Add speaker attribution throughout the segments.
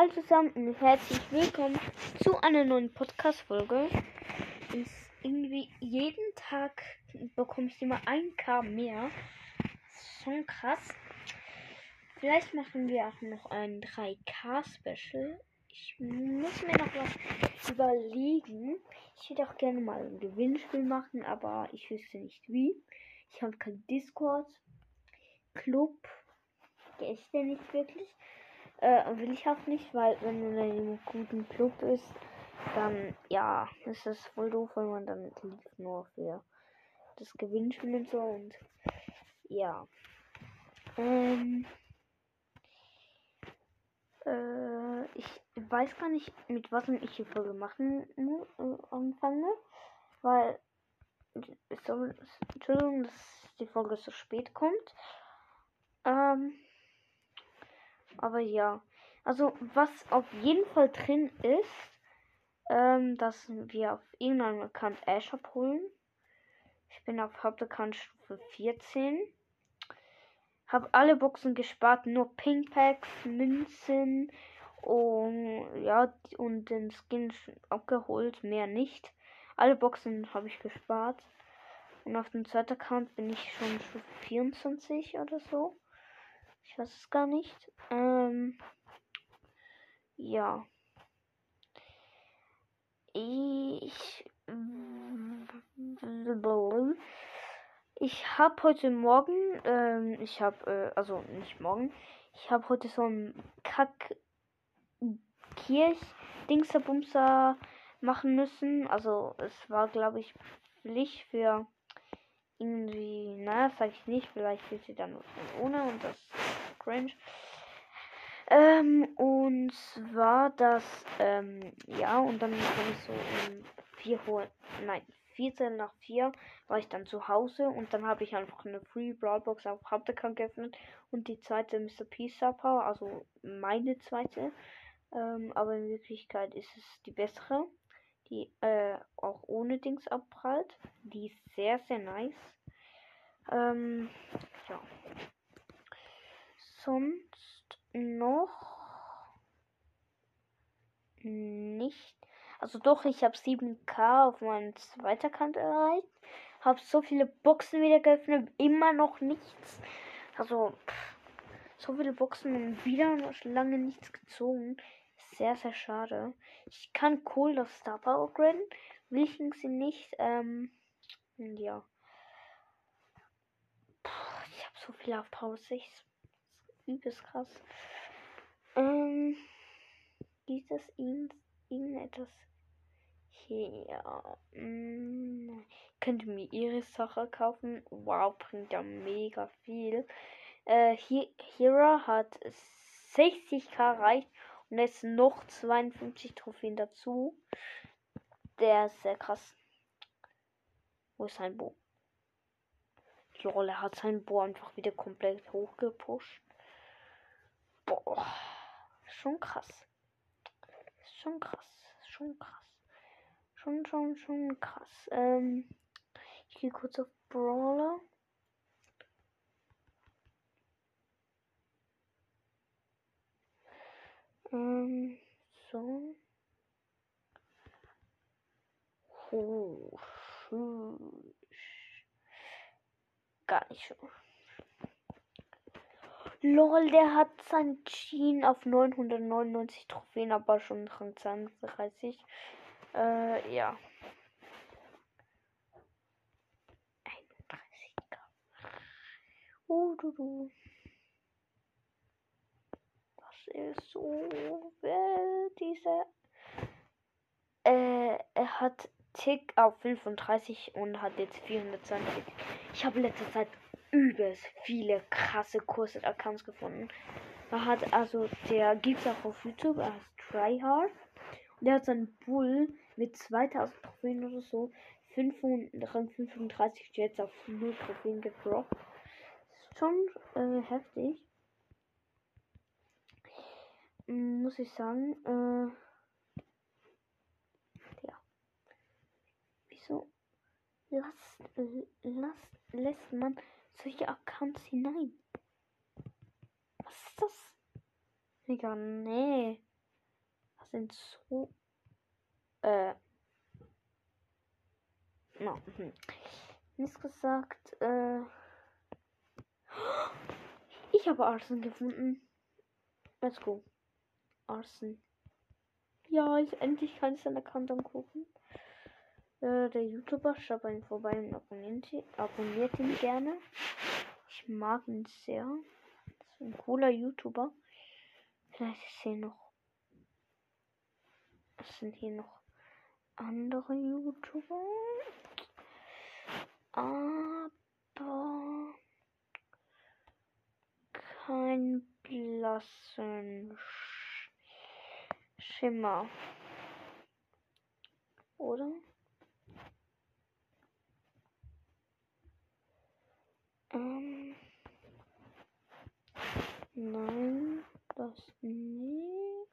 Speaker 1: Hallo zusammen und herzlich willkommen zu einer neuen Podcast-Folge. Irgendwie jeden Tag bekomme ich immer ein K mehr. Ist schon krass. Vielleicht machen wir auch noch ein 3K-Special. Ich muss mir noch was überlegen. Ich würde auch gerne mal ein Gewinnspiel machen, aber ich wüsste nicht wie. Ich habe kein Discord. Club. Der ist ja nicht wirklich. Äh, will ich auch nicht, weil wenn man in einem guten Club ist, dann ja, ist es voll doof, wenn man dann lief nur für das Gewinnspiel und so und ja. Ähm, äh, ich weiß gar nicht, mit was ich die Folge machen äh, anfange, weil so, Entschuldigung, dass die Folge so spät kommt. Ähm, aber ja. Also, was auf jeden Fall drin ist, ähm, dass wir auf irgendeinem Account Ash abholen. Ich bin auf Hauptaccount Stufe 14. Hab alle Boxen gespart, nur Pink Packs, Münzen und ja, und den Skin abgeholt, mehr nicht. Alle Boxen habe ich gespart. Und auf dem zweiten Account bin ich schon Stufe 24 oder so. Ich weiß es gar nicht. Ähm, ja. Ich. Ich habe heute Morgen, ähm, ich habe, äh, also nicht morgen, ich habe heute so ein Kack Kirch Dingsabumser machen müssen. Also es war, glaube ich, Pflicht für irgendwie, naja, sag ich nicht, vielleicht wird sie dann ohne und das cringe. Ähm, und zwar das, ähm, ja, und dann habe ich so um 4 Uhr, nein, 14 nach 4 war ich dann zu Hause und dann habe ich einfach eine Free Brawlbox auf Hauptaccount geöffnet und die zweite Mr. P Star Power, also meine zweite. Ähm, aber in Wirklichkeit ist es die bessere, die äh, auch ohne Dings abprallt. Die ist sehr, sehr nice. Ähm, ja. Sonst noch nicht. Also doch, ich habe 7k auf meinem zweiten Account erreicht. Habe so viele Boxen wieder geöffnet, immer noch nichts. Also pff, so viele Boxen und wieder noch lange nichts gezogen. Sehr, sehr schade. Ich kann cool das Star Power upgraden. Will ich sie nicht. Ähm, ja. Puh, ich habe so viel auf Power 6. Übelst krass. Ähm, gibt es irgendetwas hier? Mm, könnt ihr mir ihre Sache kaufen? Wow, bringt ja mega viel. Äh, Hi- Hira hat 60k erreicht und jetzt noch 52 Trophäen dazu. Der ist sehr krass. Wo ist sein Bo? Lol, er hat sein Bo einfach wieder komplett hochgepusht. Boah, schon krass. Schon krass, schon krass. Schon, schon, schon krass. Ähm, ich gehe kurz auf Brawler. Ähm, so. Oh. Gar nicht so. Lol, der hat sein Jean auf 999 Trophäen, aber schon Rang 32. Äh, ja. 31k. Uh, du, du. Das ist so wer dieser. Äh, er hat Tick auf 35 und hat jetzt 420. Ich habe letzte Zeit übelst viele krasse Kurse Accounts gefunden. Er hat also, der gibt's auch auf YouTube, er heißt Tryhard. Und der hat seinen Bull mit 2000 Trophäen oder so, 535 Jets auf 0 Trophäen gedroppt. Ist schon äh, heftig. Mm, Muss ich sagen, äh, ja. Wieso lasst, äh, lasst, lässt man solche Accounts hinein? Was ist das? Digga, nee. Was sind so. Äh. Na, hm. Nichts gesagt, äh. Ich habe Arsen gefunden. Let's go. Arsen. Ja, ich endlich kann ich seinen Account angucken. Äh, der YouTuber, schaut bei ihm vorbei und abonniert ihn, abonniert ihn gerne. Ich mag ihn sehr. Das ist ein cooler YouTuber. Vielleicht ist hier noch. Es sind hier noch andere YouTuber. Aber kein blassen Sch Schimmer. Oder? Ähm. Nein, das nicht.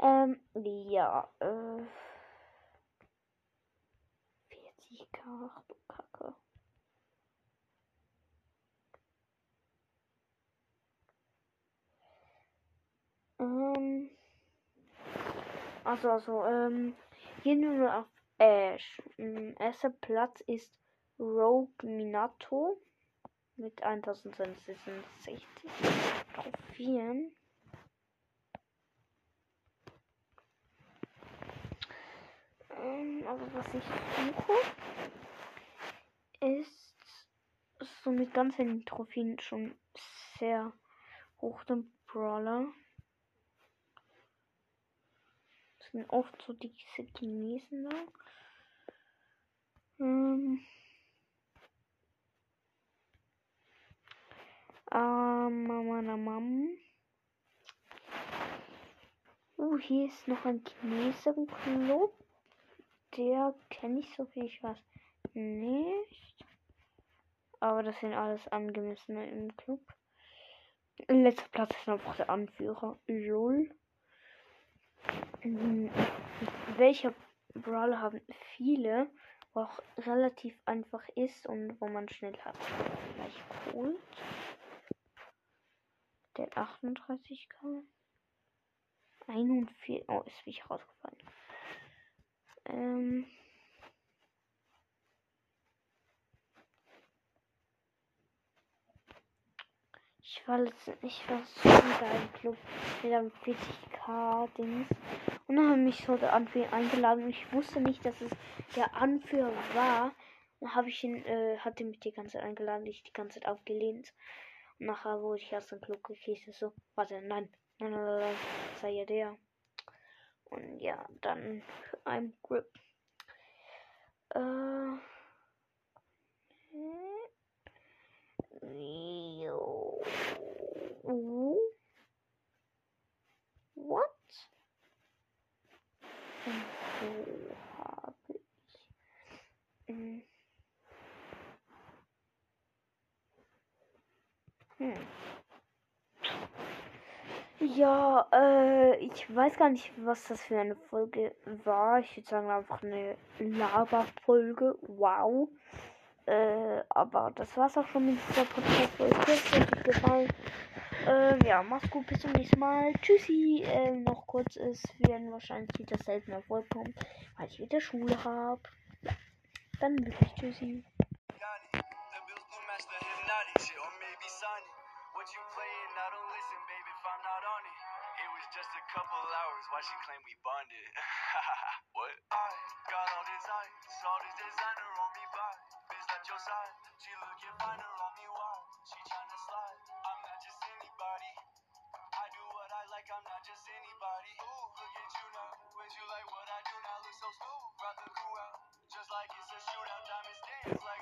Speaker 1: Ähm, ja, äh. 40k, ach du Kacke. Ähm. Also, also, ähm. Hier nur auf Ähm, erster Platz ist Rogue Minato mit 1266 Trophäen. Ähm, aber was ich suche, ist so mit ganz vielen Trophäen schon sehr hoch den Brawler. Das sind oft so diese Chinesen da. Ähm. Ähm, Mama, na, Mama. Uh, hier ist noch ein Chinesen-Club. Der kenne ich so viel ich weiß nicht. Aber das sind alles angemessene im Club. Letzter Platz ist einfach der Anführer. LOL. Mhm. Welcher Brawler haben viele, auch relativ einfach ist und wo man schnell hat. Gleich Colt. Der hat 38k. 41. Oh, ist wie ich rausgefallen. Ähm. Ich war letztens, ich war so im Club mit einem 40k Dings. Und dann haben mich so der Anführer eingeladen und ich wusste nicht, dass es der Anführer war. Dann habe ich ihn, äh, hatte mich die ganze Zeit eingeladen, ich die ganze Zeit aufgelehnt. Und nachher wurde ich aus dem Club gekriegt. So, warte, nein, nein, nein, nein, nein, sei ja der. Und ja, dann ein Grip. Äh. Jo. What? Und wo habe ich? Hm. Hm. Ja, äh, ich weiß gar nicht, was das für eine Folge war. Ich würde sagen, einfach eine Laberfolge. Wow. Äh, aber das war's auch schon mit dieser Podcast-Folge. Es hat euch gefallen. Ähm, ja, mach's gut, bis zum nächsten Mal. Tschüssi. Ähm, noch kurz, es werden wahrscheinlich wieder seltener vorkommen, weil ich wieder Schule habe. Ja, dann wirklich Tschüssi.
Speaker 2: What you playing? I don't listen, baby, if I'm not on it. It was just a couple hours. Why she claimed we bonded? what? I got all this ice, all this designer on me by. Bitch, your side. She looking finer on me, why? She slide. I'm not just anybody. I do what I like, I'm not just anybody. Ooh, look at you now. You like what I do now, look so smooth. Out, just like it's a shootout. Diamonds dance like.